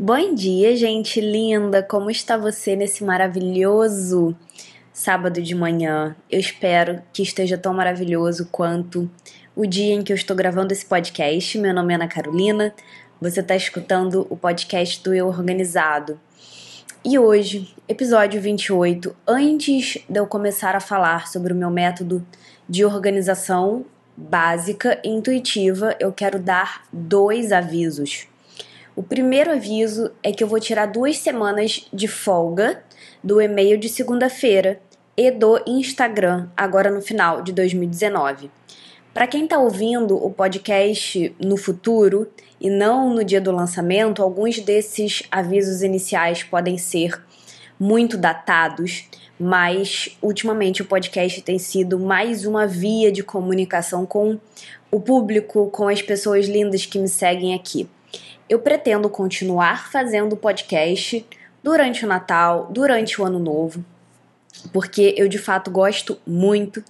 Bom dia, gente linda! Como está você nesse maravilhoso sábado de manhã? Eu espero que esteja tão maravilhoso quanto o dia em que eu estou gravando esse podcast. Meu nome é Ana Carolina, você está escutando o podcast do Eu Organizado. E hoje, episódio 28, antes de eu começar a falar sobre o meu método de organização básica e intuitiva, eu quero dar dois avisos. O primeiro aviso é que eu vou tirar duas semanas de folga do e-mail de segunda-feira e do Instagram, agora no final de 2019. Para quem está ouvindo o podcast no futuro e não no dia do lançamento, alguns desses avisos iniciais podem ser muito datados, mas ultimamente o podcast tem sido mais uma via de comunicação com o público, com as pessoas lindas que me seguem aqui eu pretendo continuar fazendo podcast durante o Natal, durante o Ano Novo, porque eu de fato gosto muito.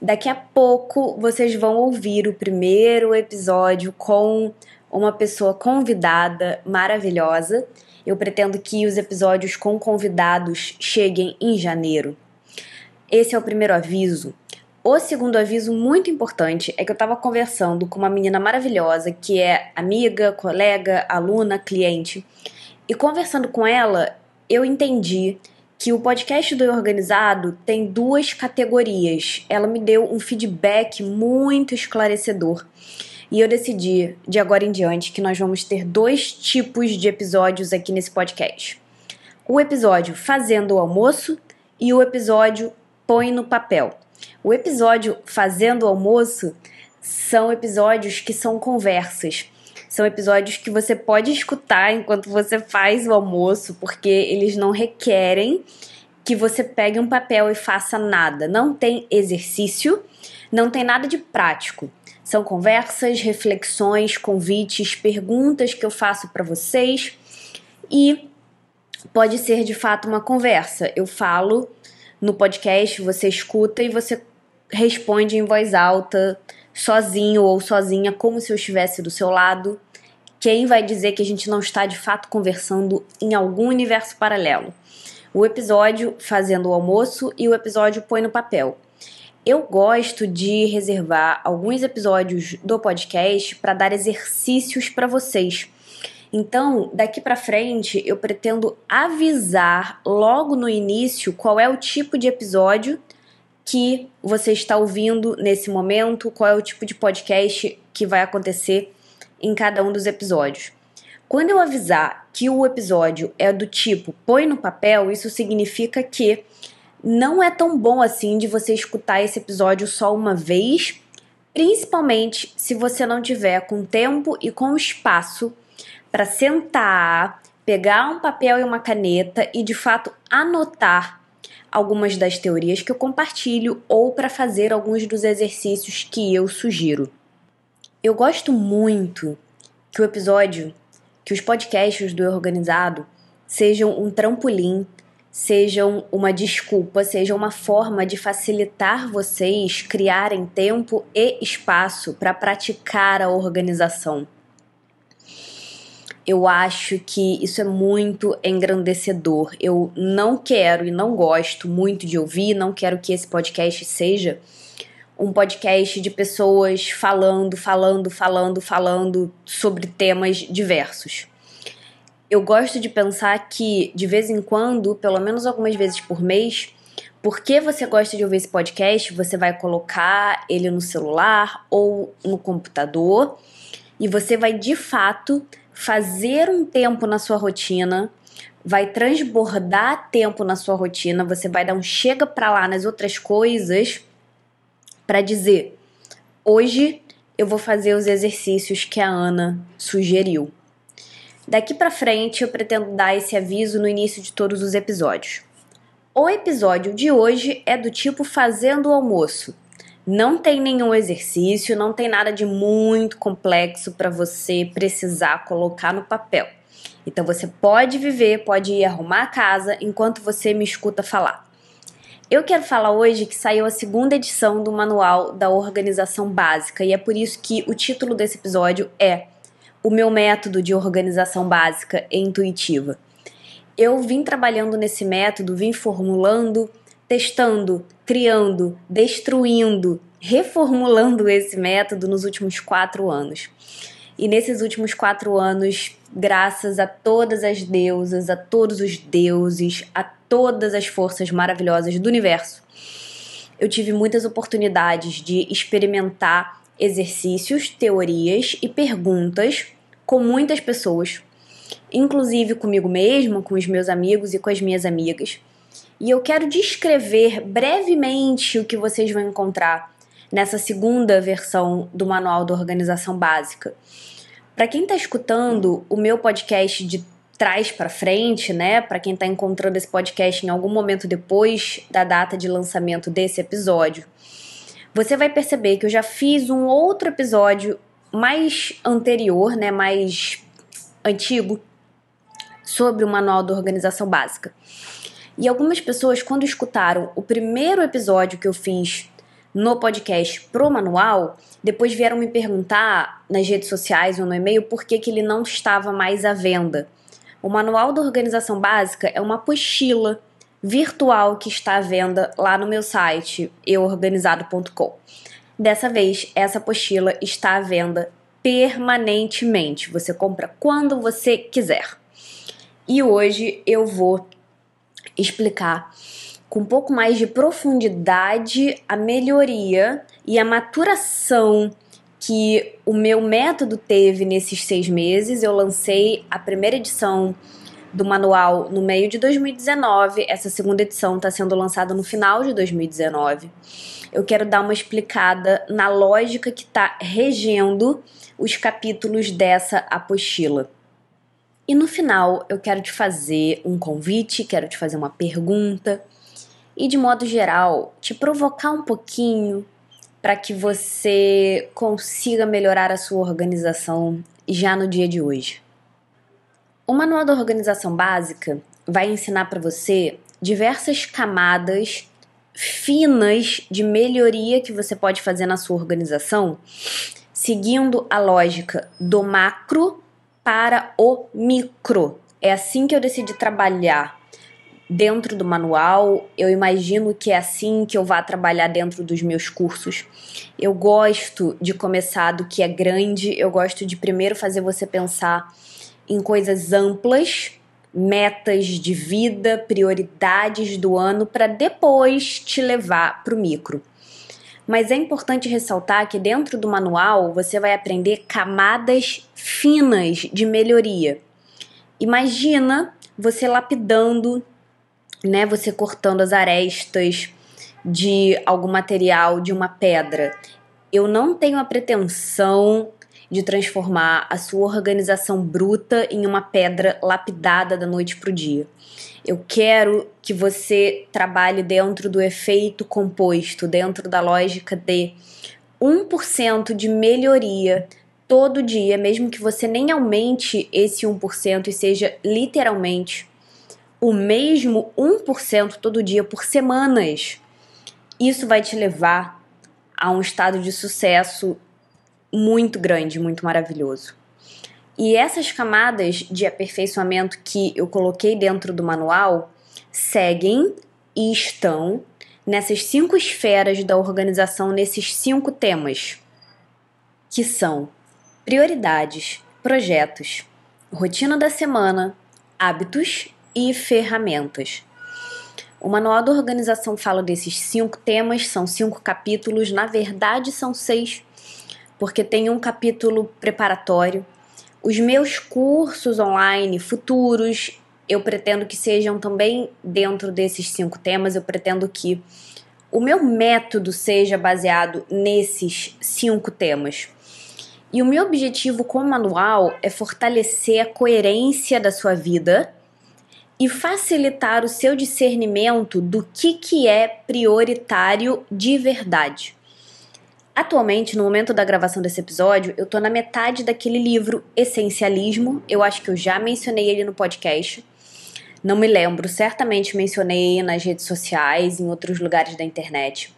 Daqui a pouco vocês vão ouvir o primeiro episódio com uma pessoa convidada maravilhosa. Eu pretendo que os episódios com convidados cheguem em janeiro. Esse é o primeiro aviso. O segundo aviso muito importante é que eu estava conversando com uma menina maravilhosa que é amiga, colega, aluna, cliente. E conversando com ela, eu entendi que o podcast do Organizado tem duas categorias. Ela me deu um feedback muito esclarecedor. E eu decidi, de agora em diante, que nós vamos ter dois tipos de episódios aqui nesse podcast: o episódio Fazendo o Almoço e o episódio Põe no Papel. O episódio Fazendo Almoço são episódios que são conversas. São episódios que você pode escutar enquanto você faz o almoço, porque eles não requerem que você pegue um papel e faça nada. Não tem exercício, não tem nada de prático. São conversas, reflexões, convites, perguntas que eu faço para vocês e pode ser de fato uma conversa. Eu falo no podcast, você escuta e você responde em voz alta, sozinho ou sozinha, como se eu estivesse do seu lado. Quem vai dizer que a gente não está de fato conversando em algum universo paralelo? O episódio Fazendo o Almoço e o episódio Põe no Papel. Eu gosto de reservar alguns episódios do podcast para dar exercícios para vocês então, daqui para frente, eu pretendo avisar logo no início qual é o tipo de episódio que você está ouvindo nesse momento, qual é o tipo de podcast que vai acontecer em cada um dos episódios. Quando eu avisar que o episódio é do tipo põe no papel, isso significa que não é tão bom assim de você escutar esse episódio só uma vez, principalmente se você não tiver com tempo e com espaço para sentar, pegar um papel e uma caneta e de fato anotar algumas das teorias que eu compartilho ou para fazer alguns dos exercícios que eu sugiro. Eu gosto muito que o episódio, que os podcasts do Organizado sejam um trampolim, sejam uma desculpa, sejam uma forma de facilitar vocês criarem tempo e espaço para praticar a organização eu acho que isso é muito engrandecedor. Eu não quero e não gosto muito de ouvir, não quero que esse podcast seja um podcast de pessoas falando, falando, falando, falando sobre temas diversos. Eu gosto de pensar que, de vez em quando, pelo menos algumas vezes por mês, porque você gosta de ouvir esse podcast, você vai colocar ele no celular ou no computador e você vai de fato fazer um tempo na sua rotina, vai transbordar tempo na sua rotina, você vai dar um chega para lá nas outras coisas para dizer: hoje eu vou fazer os exercícios que a Ana sugeriu. Daqui para frente eu pretendo dar esse aviso no início de todos os episódios. O episódio de hoje é do tipo fazendo o almoço. Não tem nenhum exercício, não tem nada de muito complexo para você precisar colocar no papel. Então você pode viver, pode ir arrumar a casa enquanto você me escuta falar. Eu quero falar hoje que saiu a segunda edição do Manual da Organização Básica e é por isso que o título desse episódio é o meu método de organização básica e intuitiva. Eu vim trabalhando nesse método, vim formulando, testando, criando, destruindo, reformulando esse método nos últimos quatro anos. E nesses últimos quatro anos, graças a todas as deusas, a todos os deuses, a todas as forças maravilhosas do universo, eu tive muitas oportunidades de experimentar exercícios, teorias e perguntas com muitas pessoas, inclusive comigo mesma, com os meus amigos e com as minhas amigas. E eu quero descrever brevemente o que vocês vão encontrar nessa segunda versão do Manual da Organização Básica. Para quem está escutando o meu podcast de trás para frente, né? Para quem está encontrando esse podcast em algum momento depois da data de lançamento desse episódio, você vai perceber que eu já fiz um outro episódio mais anterior, né? Mais antigo sobre o Manual da Organização Básica. E algumas pessoas, quando escutaram o primeiro episódio que eu fiz no podcast pro manual, depois vieram me perguntar nas redes sociais ou no e-mail por que, que ele não estava mais à venda. O Manual da Organização Básica é uma apostila virtual que está à venda lá no meu site, euorganizado.com. Dessa vez, essa apostila está à venda permanentemente. Você compra quando você quiser. E hoje eu vou explicar com um pouco mais de profundidade a melhoria e a maturação que o meu método teve nesses seis meses. Eu lancei a primeira edição do manual no meio de 2019, essa segunda edição está sendo lançada no final de 2019. Eu quero dar uma explicada na lógica que está regendo os capítulos dessa apostila. E no final, eu quero te fazer um convite, quero te fazer uma pergunta e, de modo geral, te provocar um pouquinho para que você consiga melhorar a sua organização já no dia de hoje. O Manual da Organização Básica vai ensinar para você diversas camadas finas de melhoria que você pode fazer na sua organização, seguindo a lógica do macro para o micro. É assim que eu decidi trabalhar dentro do manual. Eu imagino que é assim que eu vá trabalhar dentro dos meus cursos. Eu gosto de começar do que é grande, eu gosto de primeiro fazer você pensar em coisas amplas, metas de vida, prioridades do ano, para depois te levar para o micro. Mas é importante ressaltar que dentro do manual você vai aprender camadas finas de melhoria. Imagina você lapidando né, você cortando as arestas de algum material, de uma pedra. Eu não tenho a pretensão de transformar a sua organização bruta em uma pedra lapidada da noite para o dia. Eu quero que você trabalhe dentro do efeito composto, dentro da lógica de 1% de melhoria todo dia, mesmo que você nem aumente esse 1% e seja literalmente o mesmo 1% todo dia por semanas, isso vai te levar a um estado de sucesso muito grande, muito maravilhoso. E essas camadas de aperfeiçoamento que eu coloquei dentro do manual seguem e estão nessas cinco esferas da organização, nesses cinco temas, que são prioridades, projetos, rotina da semana, hábitos e ferramentas. O Manual da Organização fala desses cinco temas, são cinco capítulos, na verdade são seis, porque tem um capítulo preparatório. Os meus cursos online futuros, eu pretendo que sejam também dentro desses cinco temas, eu pretendo que o meu método seja baseado nesses cinco temas. E o meu objetivo com o manual é fortalecer a coerência da sua vida e facilitar o seu discernimento do que, que é prioritário de verdade. Atualmente, no momento da gravação desse episódio, eu tô na metade daquele livro Essencialismo. Eu acho que eu já mencionei ele no podcast. Não me lembro, certamente mencionei nas redes sociais, em outros lugares da internet.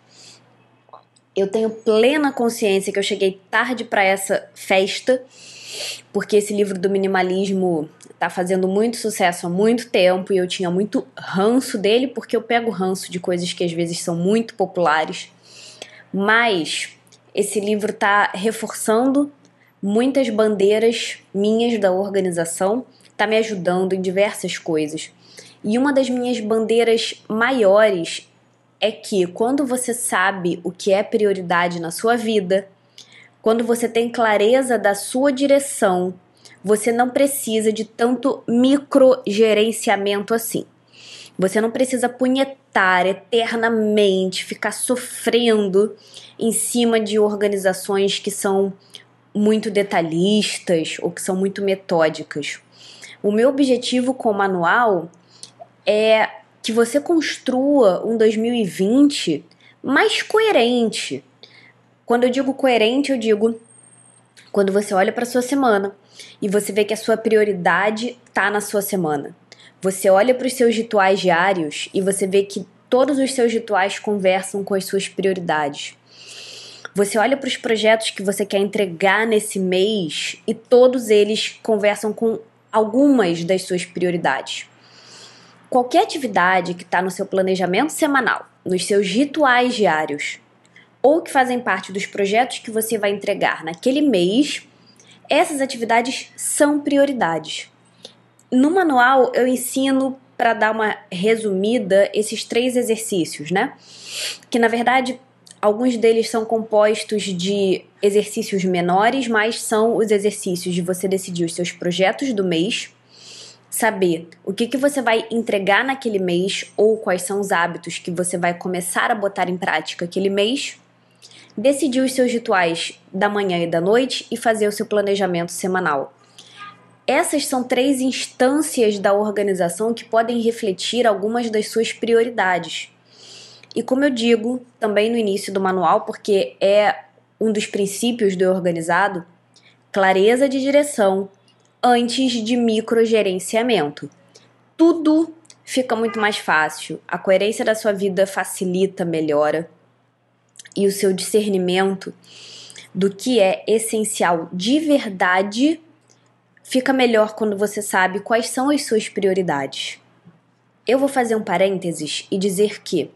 Eu tenho plena consciência que eu cheguei tarde para essa festa porque esse livro do minimalismo tá fazendo muito sucesso há muito tempo e eu tinha muito ranço dele, porque eu pego ranço de coisas que às vezes são muito populares. Mas esse livro tá reforçando muitas bandeiras minhas da organização, tá me ajudando em diversas coisas. E uma das minhas bandeiras maiores é que quando você sabe o que é prioridade na sua vida, quando você tem clareza da sua direção, você não precisa de tanto microgerenciamento assim. Você não precisa punhetar eternamente, ficar sofrendo em cima de organizações que são muito detalhistas ou que são muito metódicas. O meu objetivo com o manual é que você construa um 2020 mais coerente. Quando eu digo coerente, eu digo quando você olha para sua semana e você vê que a sua prioridade está na sua semana. Você olha para os seus rituais diários e você vê que todos os seus rituais conversam com as suas prioridades. Você olha para os projetos que você quer entregar nesse mês e todos eles conversam com algumas das suas prioridades. Qualquer atividade que está no seu planejamento semanal, nos seus rituais diários, ou que fazem parte dos projetos que você vai entregar naquele mês, essas atividades são prioridades. No manual eu ensino para dar uma resumida esses três exercícios, né? Que na verdade alguns deles são compostos de exercícios menores, mas são os exercícios de você decidir os seus projetos do mês, saber o que, que você vai entregar naquele mês ou quais são os hábitos que você vai começar a botar em prática aquele mês decidir os seus rituais da manhã e da noite e fazer o seu planejamento semanal. Essas são três instâncias da organização que podem refletir algumas das suas prioridades. E como eu digo também no início do manual, porque é um dos princípios do organizado, clareza de direção antes de microgerenciamento. Tudo fica muito mais fácil, a coerência da sua vida facilita, melhora e o seu discernimento do que é essencial de verdade fica melhor quando você sabe quais são as suas prioridades. Eu vou fazer um parênteses e dizer que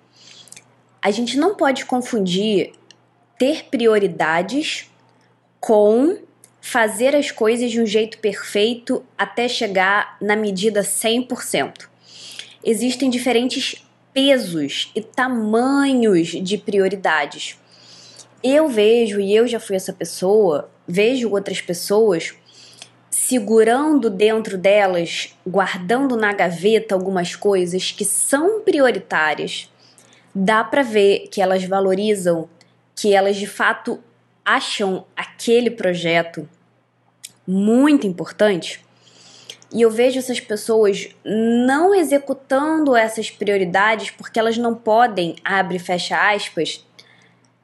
a gente não pode confundir ter prioridades com fazer as coisas de um jeito perfeito até chegar na medida 100%. Existem diferentes pesos e tamanhos de prioridades. Eu vejo, e eu já fui essa pessoa, vejo outras pessoas segurando dentro delas, guardando na gaveta algumas coisas que são prioritárias. Dá para ver que elas valorizam, que elas de fato acham aquele projeto muito importante e eu vejo essas pessoas não executando essas prioridades porque elas não podem, abre e fecha aspas,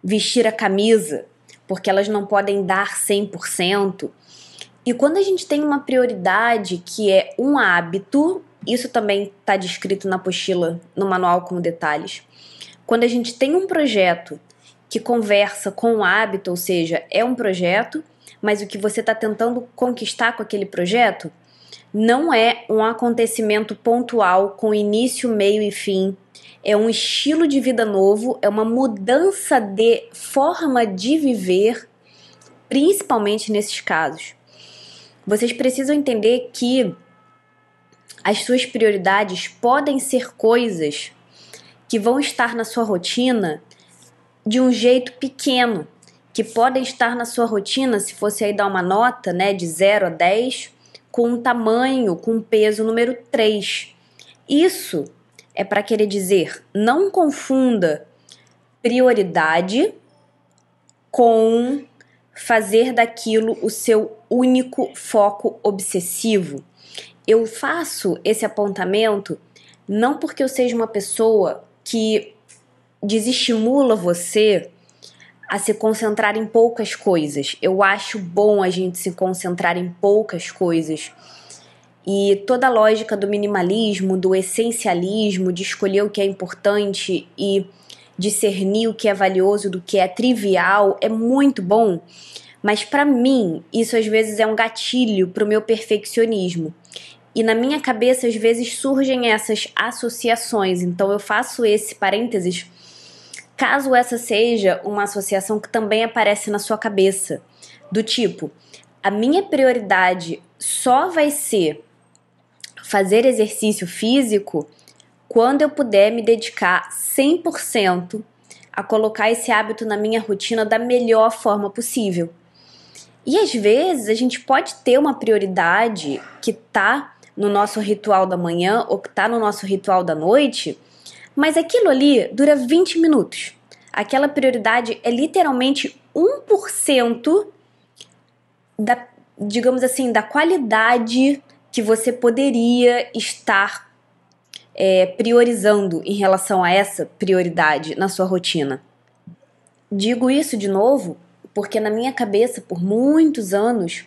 vestir a camisa, porque elas não podem dar 100%. E quando a gente tem uma prioridade que é um hábito, isso também está descrito na apostila, no manual com detalhes. Quando a gente tem um projeto que conversa com o hábito, ou seja, é um projeto, mas o que você está tentando conquistar com aquele projeto não é um acontecimento pontual com início, meio e fim. É um estilo de vida novo, é uma mudança de forma de viver, principalmente nesses casos. Vocês precisam entender que as suas prioridades podem ser coisas que vão estar na sua rotina de um jeito pequeno, que podem estar na sua rotina, se fosse aí dar uma nota, né, de 0 a 10, com um tamanho, com um peso número 3. Isso é para querer dizer, não confunda prioridade com fazer daquilo o seu único foco obsessivo. Eu faço esse apontamento não porque eu seja uma pessoa que desestimula você a se concentrar em poucas coisas. Eu acho bom a gente se concentrar em poucas coisas. E toda a lógica do minimalismo, do essencialismo, de escolher o que é importante e discernir o que é valioso do que é trivial é muito bom, Mas para mim, isso às vezes é um gatilho para o meu perfeccionismo. E na minha cabeça, às vezes, surgem essas associações. Então, eu faço esse parênteses caso essa seja uma associação que também aparece na sua cabeça. Do tipo, a minha prioridade só vai ser fazer exercício físico quando eu puder me dedicar 100% a colocar esse hábito na minha rotina da melhor forma possível. E às vezes a gente pode ter uma prioridade que tá no nosso ritual da manhã ou que tá no nosso ritual da noite, mas aquilo ali dura 20 minutos. Aquela prioridade é literalmente 1% da, digamos assim, da qualidade que você poderia estar é, priorizando em relação a essa prioridade na sua rotina. Digo isso de novo porque na minha cabeça, por muitos anos,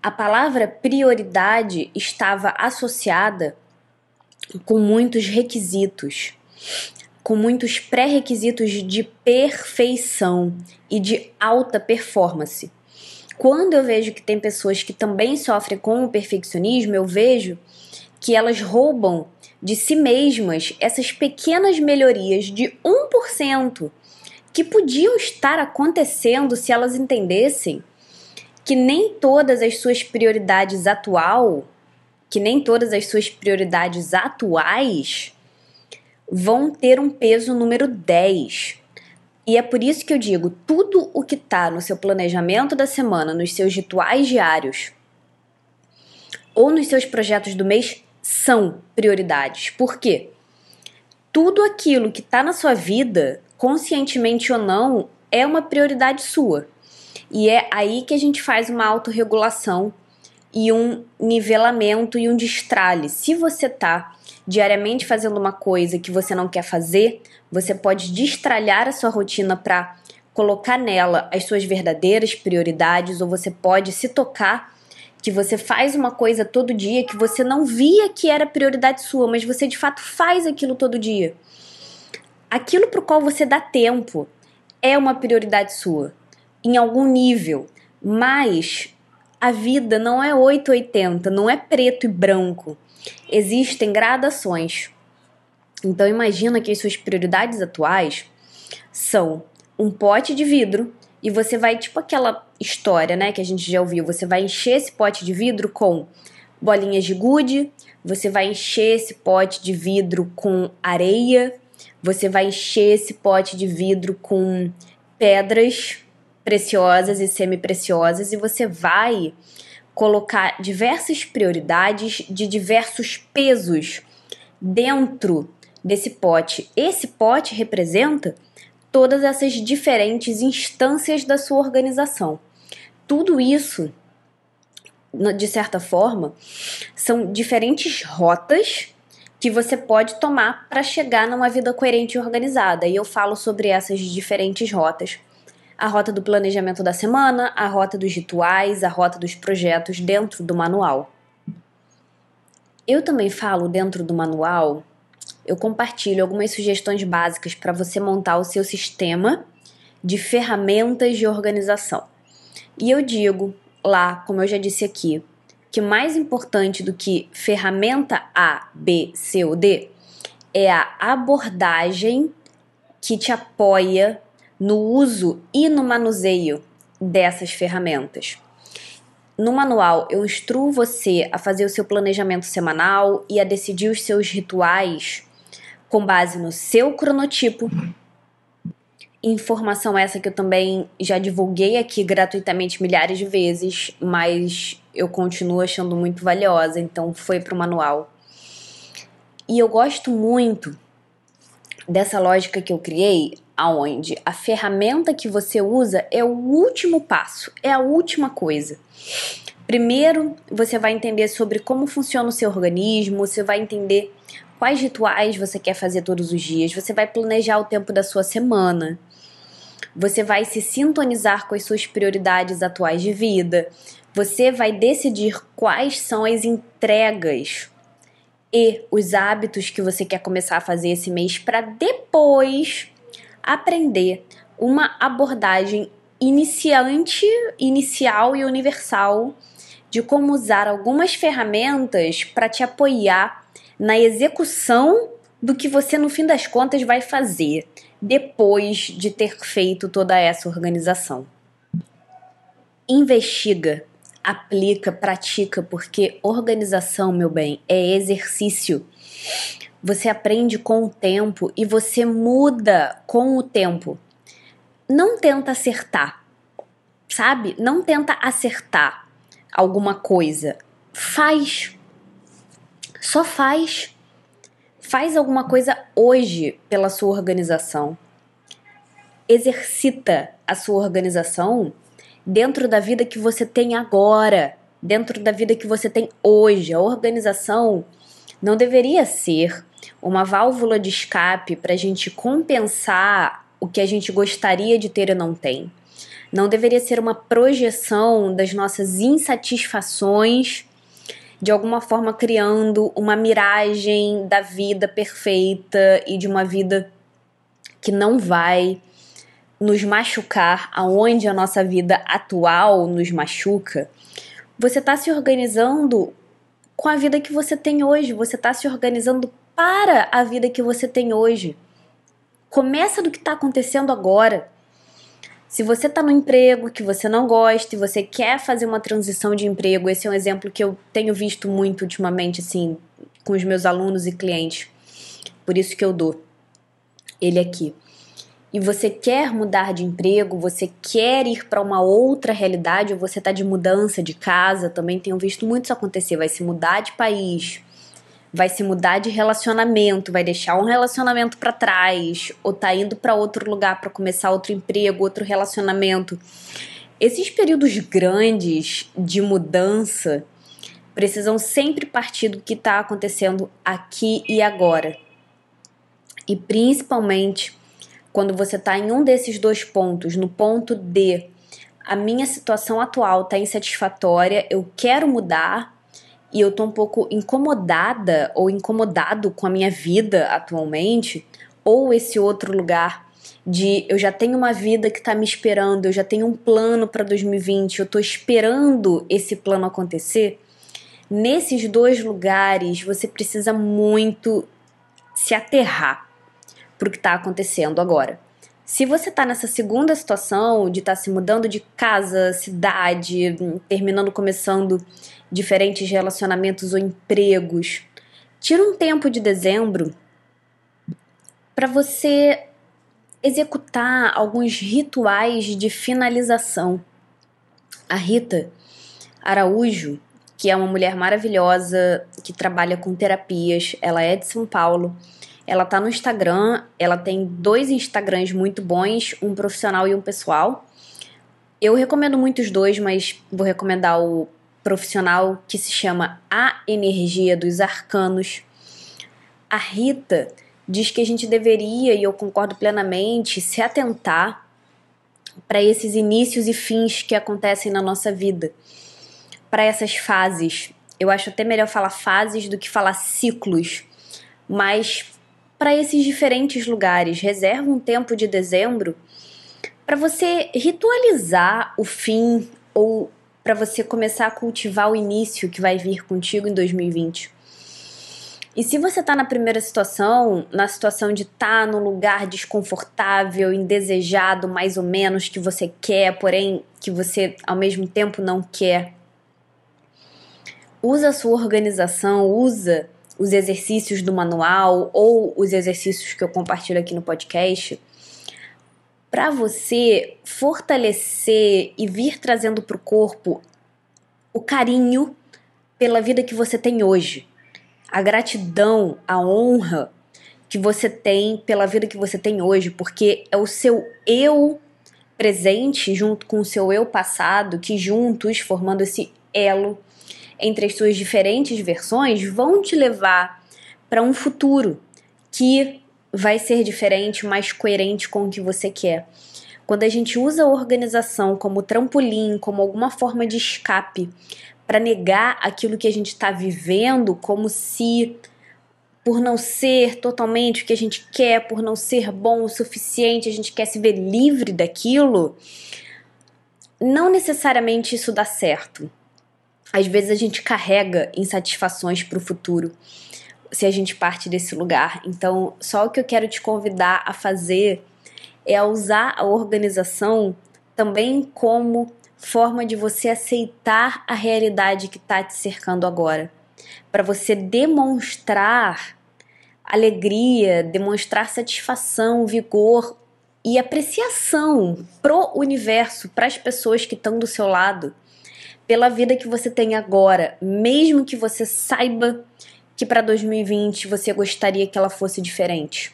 a palavra prioridade estava associada com muitos requisitos, com muitos pré-requisitos de perfeição e de alta performance. Quando eu vejo que tem pessoas que também sofrem com o perfeccionismo, eu vejo que elas roubam de si mesmas essas pequenas melhorias de 1% que podiam estar acontecendo se elas entendessem que nem todas as suas prioridades atual, que nem todas as suas prioridades atuais vão ter um peso número 10. E é por isso que eu digo, tudo o que está no seu planejamento da semana, nos seus rituais diários ou nos seus projetos do mês são prioridades. Por quê? Tudo aquilo que está na sua vida, conscientemente ou não, é uma prioridade sua. E é aí que a gente faz uma autorregulação e um nivelamento e um destralhe. Se você tá diariamente fazendo uma coisa que você não quer fazer, você pode destralhar a sua rotina para colocar nela as suas verdadeiras prioridades, ou você pode se tocar que você faz uma coisa todo dia que você não via que era prioridade sua, mas você de fato faz aquilo todo dia. Aquilo para o qual você dá tempo é uma prioridade sua em algum nível, mas a vida não é 880, não é preto e branco. Existem gradações. Então imagina que as suas prioridades atuais são um pote de vidro e você vai tipo aquela história, né, que a gente já ouviu, você vai encher esse pote de vidro com bolinhas de gude, você vai encher esse pote de vidro com areia, você vai encher esse pote de vidro com pedras preciosas e semi-preciosas e você vai colocar diversas prioridades de diversos pesos dentro desse pote. Esse pote representa todas essas diferentes instâncias da sua organização. Tudo isso, de certa forma, são diferentes rotas que você pode tomar para chegar numa vida coerente e organizada. E eu falo sobre essas diferentes rotas a rota do planejamento da semana, a rota dos rituais, a rota dos projetos dentro do manual. Eu também falo dentro do manual, eu compartilho algumas sugestões básicas para você montar o seu sistema de ferramentas de organização. E eu digo lá, como eu já disse aqui, que mais importante do que ferramenta A, B, C ou D é a abordagem que te apoia no uso e no manuseio dessas ferramentas. No manual, eu instruo você a fazer o seu planejamento semanal e a decidir os seus rituais com base no seu cronotipo. Informação essa que eu também já divulguei aqui gratuitamente milhares de vezes, mas eu continuo achando muito valiosa, então foi para o manual. E eu gosto muito dessa lógica que eu criei aonde a ferramenta que você usa é o último passo, é a última coisa. Primeiro, você vai entender sobre como funciona o seu organismo, você vai entender quais rituais você quer fazer todos os dias, você vai planejar o tempo da sua semana. Você vai se sintonizar com as suas prioridades atuais de vida. Você vai decidir quais são as entregas e os hábitos que você quer começar a fazer esse mês para depois aprender uma abordagem iniciante, inicial e universal de como usar algumas ferramentas para te apoiar na execução do que você no fim das contas vai fazer depois de ter feito toda essa organização. Investiga, aplica, pratica, porque organização, meu bem, é exercício. Você aprende com o tempo e você muda com o tempo. Não tenta acertar, sabe? Não tenta acertar alguma coisa. Faz. Só faz. Faz alguma coisa hoje pela sua organização. Exercita a sua organização dentro da vida que você tem agora, dentro da vida que você tem hoje. A organização não deveria ser uma válvula de escape para a gente compensar o que a gente gostaria de ter e não tem. Não deveria ser uma projeção das nossas insatisfações de alguma forma criando uma miragem da vida perfeita e de uma vida que não vai nos machucar aonde a nossa vida atual nos machuca. Você está se organizando com a vida que você tem hoje, você está se organizando para a vida que você tem hoje. Começa do que está acontecendo agora. Se você está no emprego que você não gosta e você quer fazer uma transição de emprego, esse é um exemplo que eu tenho visto muito ultimamente, assim, com os meus alunos e clientes. Por isso que eu dou ele aqui. E você quer mudar de emprego, você quer ir para uma outra realidade, ou você está de mudança de casa, também tenho visto muito isso acontecer. Vai se mudar de país, vai se mudar de relacionamento, vai deixar um relacionamento para trás, ou tá indo para outro lugar para começar outro emprego, outro relacionamento. Esses períodos grandes de mudança precisam sempre partir do que está acontecendo aqui e agora. E principalmente quando você está em um desses dois pontos, no ponto de a minha situação atual está insatisfatória, eu quero mudar, e eu tô um pouco incomodada ou incomodado com a minha vida atualmente, ou esse outro lugar de eu já tenho uma vida que tá me esperando, eu já tenho um plano para 2020, eu tô esperando esse plano acontecer. Nesses dois lugares, você precisa muito se aterrar para o que está acontecendo agora. Se você está nessa segunda situação de estar tá se mudando de casa, cidade, terminando, começando diferentes relacionamentos ou empregos. Tira um tempo de dezembro para você executar alguns rituais de finalização. A Rita Araújo, que é uma mulher maravilhosa que trabalha com terapias, ela é de São Paulo. Ela tá no Instagram, ela tem dois Instagrams muito bons, um profissional e um pessoal. Eu recomendo muito os dois, mas vou recomendar o profissional que se chama A Energia dos Arcanos. A Rita diz que a gente deveria, e eu concordo plenamente, se atentar para esses inícios e fins que acontecem na nossa vida, para essas fases. Eu acho até melhor falar fases do que falar ciclos, mas para esses diferentes lugares. Reserva um tempo de dezembro para você ritualizar o fim ou para você começar a cultivar o início que vai vir contigo em 2020. E se você está na primeira situação, na situação de estar tá num lugar desconfortável, indesejado, mais ou menos, que você quer, porém que você ao mesmo tempo não quer, usa a sua organização, usa os exercícios do manual ou os exercícios que eu compartilho aqui no podcast para você fortalecer e vir trazendo para o corpo o carinho pela vida que você tem hoje, a gratidão, a honra que você tem pela vida que você tem hoje, porque é o seu eu presente junto com o seu eu passado que juntos, formando esse elo entre as suas diferentes versões, vão te levar para um futuro que vai ser diferente, mais coerente com o que você quer. Quando a gente usa a organização como trampolim, como alguma forma de escape para negar aquilo que a gente está vivendo, como se por não ser totalmente o que a gente quer, por não ser bom o suficiente, a gente quer se ver livre daquilo, não necessariamente isso dá certo. Às vezes a gente carrega insatisfações para o futuro se a gente parte desse lugar. Então, só o que eu quero te convidar a fazer é a usar a organização também como forma de você aceitar a realidade que está te cercando agora, para você demonstrar alegria, demonstrar satisfação, vigor e apreciação pro universo, para as pessoas que estão do seu lado, pela vida que você tem agora, mesmo que você saiba que para 2020 você gostaria que ela fosse diferente.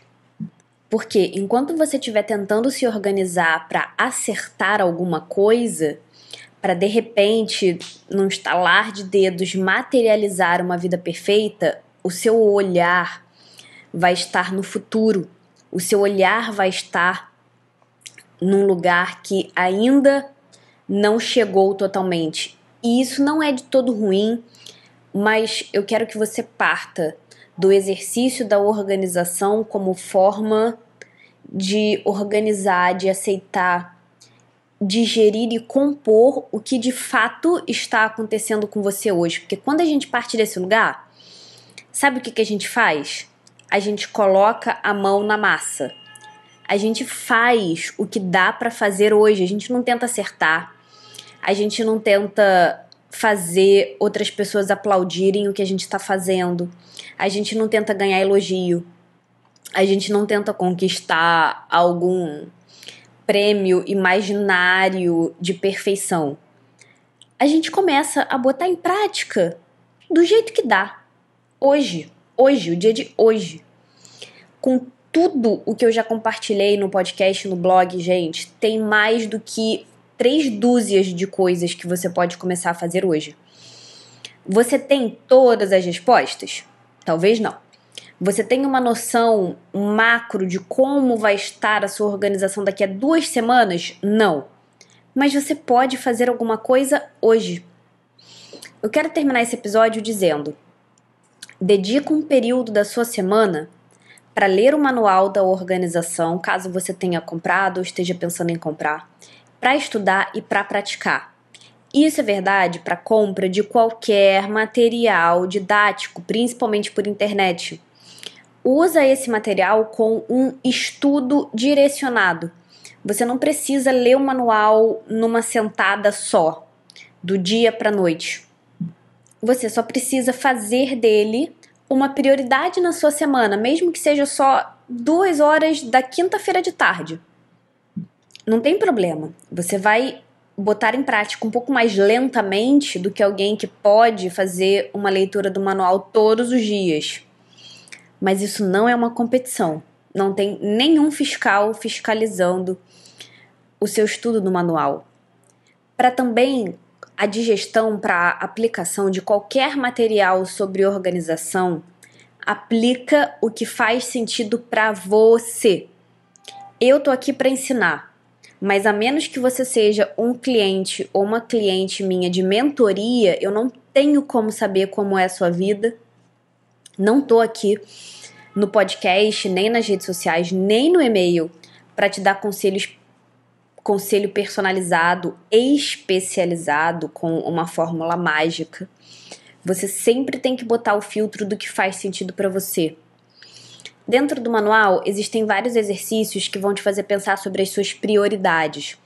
Porque enquanto você estiver tentando se organizar para acertar alguma coisa, para de repente, num estalar de dedos, materializar uma vida perfeita, o seu olhar vai estar no futuro, o seu olhar vai estar num lugar que ainda não chegou totalmente. E isso não é de todo ruim, mas eu quero que você parta do exercício da organização como forma de organizar, de aceitar, digerir e compor o que de fato está acontecendo com você hoje. Porque quando a gente parte desse lugar, sabe o que, que a gente faz? A gente coloca a mão na massa a gente faz o que dá para fazer hoje. A gente não tenta acertar. A gente não tenta fazer outras pessoas aplaudirem o que a gente está fazendo. A gente não tenta ganhar elogio. A gente não tenta conquistar algum prêmio imaginário de perfeição. A gente começa a botar em prática do jeito que dá. Hoje, hoje, o dia de hoje. Com tudo o que eu já compartilhei no podcast, no blog, gente, tem mais do que três dúzias de coisas que você pode começar a fazer hoje. Você tem todas as respostas? Talvez não. Você tem uma noção macro de como vai estar a sua organização daqui a duas semanas? Não. Mas você pode fazer alguma coisa hoje. Eu quero terminar esse episódio dizendo: dedica um período da sua semana para ler o manual da organização, caso você tenha comprado ou esteja pensando em comprar, para estudar e para praticar. Isso é verdade para compra de qualquer material didático, principalmente por internet. Usa esse material com um estudo direcionado. Você não precisa ler o manual numa sentada só, do dia para noite. Você só precisa fazer dele uma prioridade na sua semana, mesmo que seja só duas horas da quinta-feira de tarde. Não tem problema. Você vai botar em prática um pouco mais lentamente do que alguém que pode fazer uma leitura do manual todos os dias. Mas isso não é uma competição. Não tem nenhum fiscal fiscalizando o seu estudo do manual. Para também a digestão para aplicação de qualquer material sobre organização aplica o que faz sentido para você. Eu tô aqui para ensinar, mas a menos que você seja um cliente ou uma cliente minha de mentoria, eu não tenho como saber como é a sua vida. Não tô aqui no podcast, nem nas redes sociais, nem no e-mail para te dar conselhos conselho personalizado, especializado com uma fórmula mágica. Você sempre tem que botar o filtro do que faz sentido para você. Dentro do manual existem vários exercícios que vão te fazer pensar sobre as suas prioridades.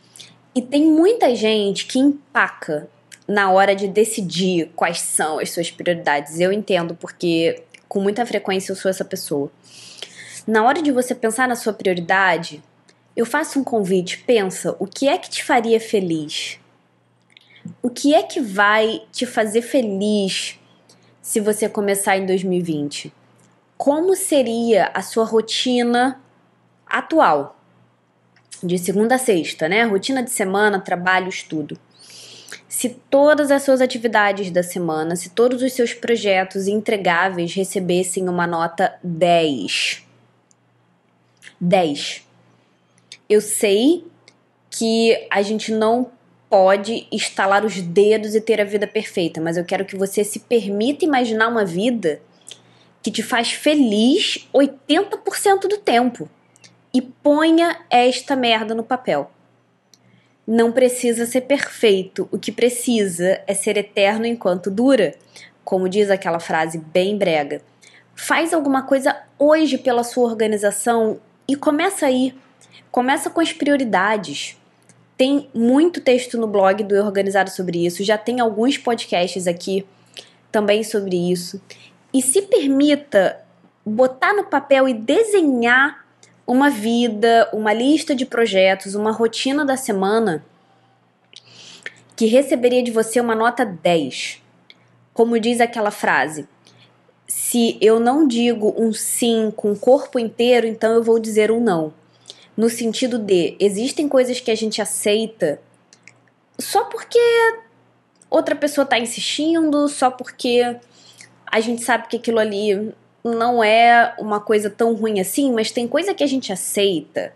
E tem muita gente que empaca na hora de decidir quais são as suas prioridades. Eu entendo porque com muita frequência eu sou essa pessoa. Na hora de você pensar na sua prioridade, eu faço um convite, pensa, o que é que te faria feliz? O que é que vai te fazer feliz se você começar em 2020? Como seria a sua rotina atual? De segunda a sexta, né? Rotina de semana, trabalho, estudo. Se todas as suas atividades da semana, se todos os seus projetos entregáveis recebessem uma nota 10. 10 eu sei que a gente não pode estalar os dedos e ter a vida perfeita, mas eu quero que você se permita imaginar uma vida que te faz feliz 80% do tempo e ponha esta merda no papel. não precisa ser perfeito, o que precisa é ser eterno enquanto dura, como diz aquela frase bem brega. Faz alguma coisa hoje pela sua organização e começa aí. Começa com as prioridades. Tem muito texto no blog do Organizado sobre isso, já tem alguns podcasts aqui também sobre isso. E se permita botar no papel e desenhar uma vida, uma lista de projetos, uma rotina da semana que receberia de você uma nota 10. Como diz aquela frase, se eu não digo um sim com o corpo inteiro, então eu vou dizer um não. No sentido de, existem coisas que a gente aceita só porque outra pessoa está insistindo, só porque a gente sabe que aquilo ali não é uma coisa tão ruim assim, mas tem coisa que a gente aceita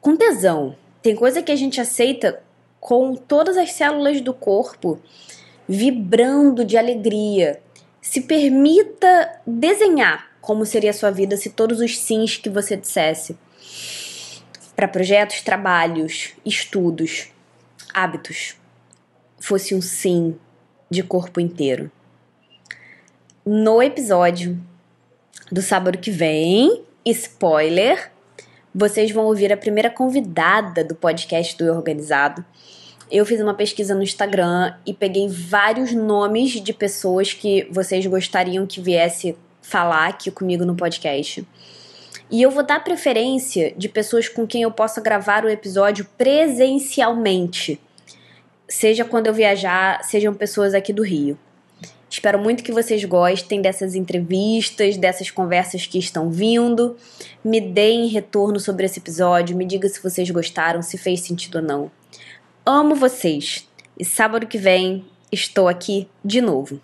com tesão. Tem coisa que a gente aceita com todas as células do corpo vibrando de alegria. Se permita desenhar como seria a sua vida se todos os sims que você dissesse para projetos, trabalhos, estudos, hábitos fosse um sim de corpo inteiro. No episódio do sábado que vem, spoiler, vocês vão ouvir a primeira convidada do podcast do Organizado. Eu fiz uma pesquisa no Instagram e peguei vários nomes de pessoas que vocês gostariam que viesse falar aqui comigo no podcast. E eu vou dar preferência de pessoas com quem eu possa gravar o episódio presencialmente. Seja quando eu viajar, sejam pessoas aqui do Rio. Espero muito que vocês gostem dessas entrevistas, dessas conversas que estão vindo. Me deem retorno sobre esse episódio, me diga se vocês gostaram, se fez sentido ou não. Amo vocês e sábado que vem estou aqui de novo.